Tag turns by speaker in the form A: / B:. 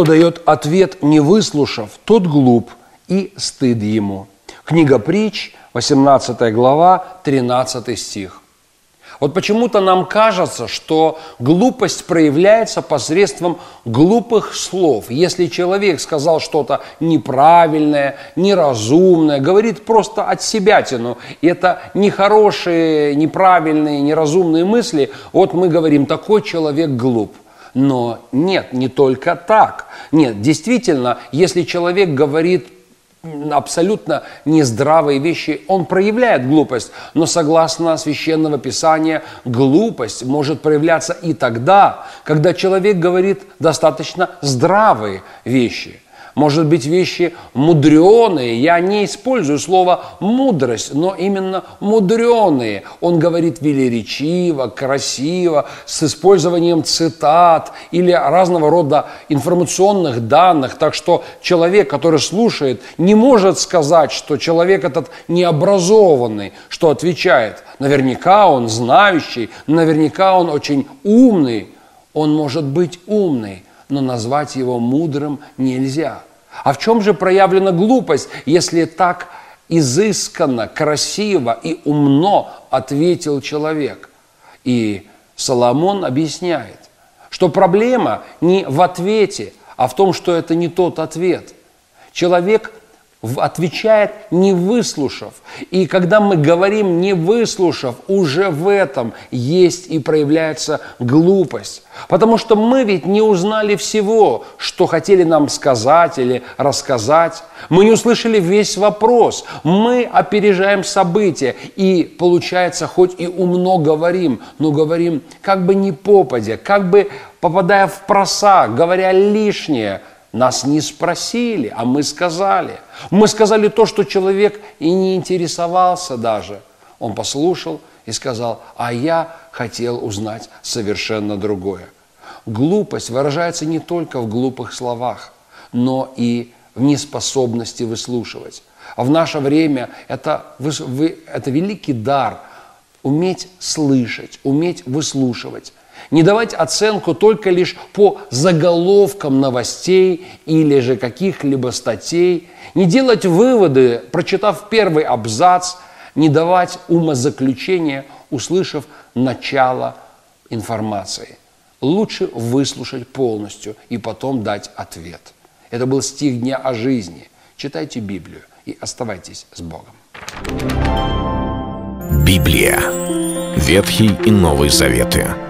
A: Кто дает ответ, не выслушав, тот глуп, и стыд ему. Книга притч, 18 глава, 13 стих. Вот почему-то нам кажется, что глупость проявляется посредством глупых слов. Если человек сказал что-то неправильное, неразумное, говорит просто от себя тяну, и это нехорошие, неправильные, неразумные мысли, вот мы говорим, такой человек глуп – но нет, не только так. Нет, действительно, если человек говорит абсолютно нездравые вещи, он проявляет глупость. Но согласно Священного Писания, глупость может проявляться и тогда, когда человек говорит достаточно здравые вещи – может быть, вещи мудреные. Я не использую слово мудрость, но именно мудреные. Он говорит велеречиво, красиво, с использованием цитат или разного рода информационных данных. Так что человек, который слушает, не может сказать, что человек этот необразованный, что отвечает. Наверняка он знающий, наверняка он очень умный. Он может быть умный, но назвать его мудрым нельзя. А в чем же проявлена глупость, если так изысканно, красиво и умно ответил человек? И Соломон объясняет, что проблема не в ответе, а в том, что это не тот ответ. Человек отвечает не выслушав. И когда мы говорим не выслушав, уже в этом есть и проявляется глупость. Потому что мы ведь не узнали всего, что хотели нам сказать или рассказать. Мы не услышали весь вопрос. Мы опережаем события. И получается, хоть и умно говорим, но говорим как бы не попадя, как бы попадая в просак, говоря лишнее – нас не спросили, а мы сказали. Мы сказали то, что человек и не интересовался даже. Он послушал и сказал, а я хотел узнать совершенно другое. Глупость выражается не только в глупых словах, но и в неспособности выслушивать. А в наше время это, это великий дар – уметь слышать, уметь выслушивать не давать оценку только лишь по заголовкам новостей или же каких-либо статей, не делать выводы, прочитав первый абзац, не давать умозаключения, услышав начало информации. Лучше выслушать полностью и потом дать ответ. Это был стих дня о жизни. Читайте Библию и оставайтесь с Богом.
B: Библия. Ветхий и Новый Заветы.